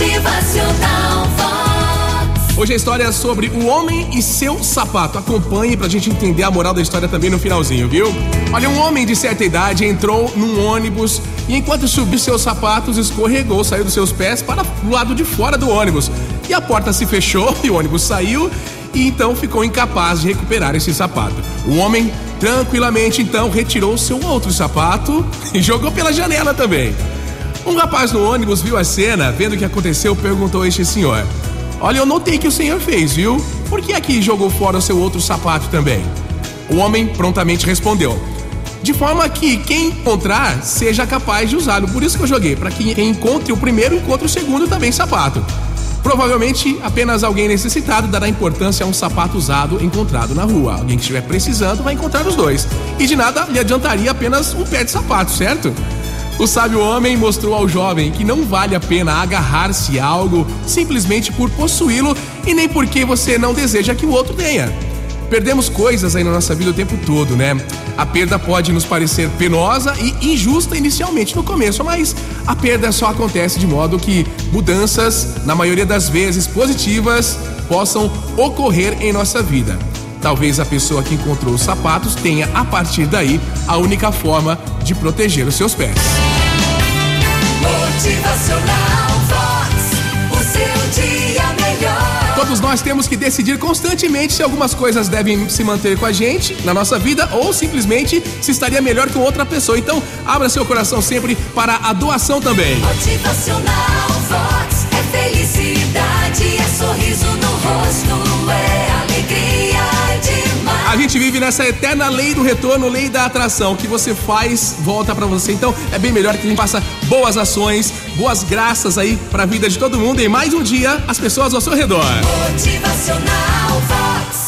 Motivacional Vox. Hoje a história é sobre o homem e seu sapato. Acompanhe pra gente entender a moral da história também no finalzinho, viu? Olha, um homem de certa idade entrou num ônibus e enquanto subiu seus sapatos, escorregou, saiu dos seus pés para o lado de fora do ônibus. E a porta se fechou e o ônibus saiu e então ficou incapaz de recuperar esse sapato. O homem tranquilamente então retirou seu outro sapato e jogou pela janela também. Um rapaz no ônibus viu a cena, vendo o que aconteceu, perguntou a este senhor: Olha, eu notei que o senhor fez, viu? Por que aqui jogou fora o seu outro sapato também? O homem prontamente respondeu: De forma que quem encontrar seja capaz de usá-lo. Por isso que eu joguei, para que quem encontre o primeiro encontre o segundo também sapato. Provavelmente apenas alguém necessitado dará importância a um sapato usado encontrado na rua. Alguém que estiver precisando vai encontrar os dois. E de nada lhe adiantaria apenas um pé de sapato, certo? O sábio homem mostrou ao jovem que não vale a pena agarrar-se a algo simplesmente por possuí-lo e nem porque você não deseja que o outro tenha. Perdemos coisas aí na nossa vida o tempo todo, né? A perda pode nos parecer penosa e injusta inicialmente no começo, mas a perda só acontece de modo que mudanças, na maioria das vezes positivas, possam ocorrer em nossa vida. Talvez a pessoa que encontrou os sapatos tenha, a partir daí, a única forma de proteger os seus pés. Motivacional Vox. O seu dia melhor. Todos nós temos que decidir constantemente se algumas coisas devem se manter com a gente na nossa vida ou simplesmente se estaria melhor com outra pessoa. Então, abra seu coração sempre para a doação também. Motivacional Vox. É felicidade, A gente vive nessa eterna lei do retorno, lei da atração. O que você faz, volta pra você. Então, é bem melhor que a gente faça boas ações, boas graças aí pra vida de todo mundo. E mais um dia, as pessoas ao seu redor. Motivacional Vox.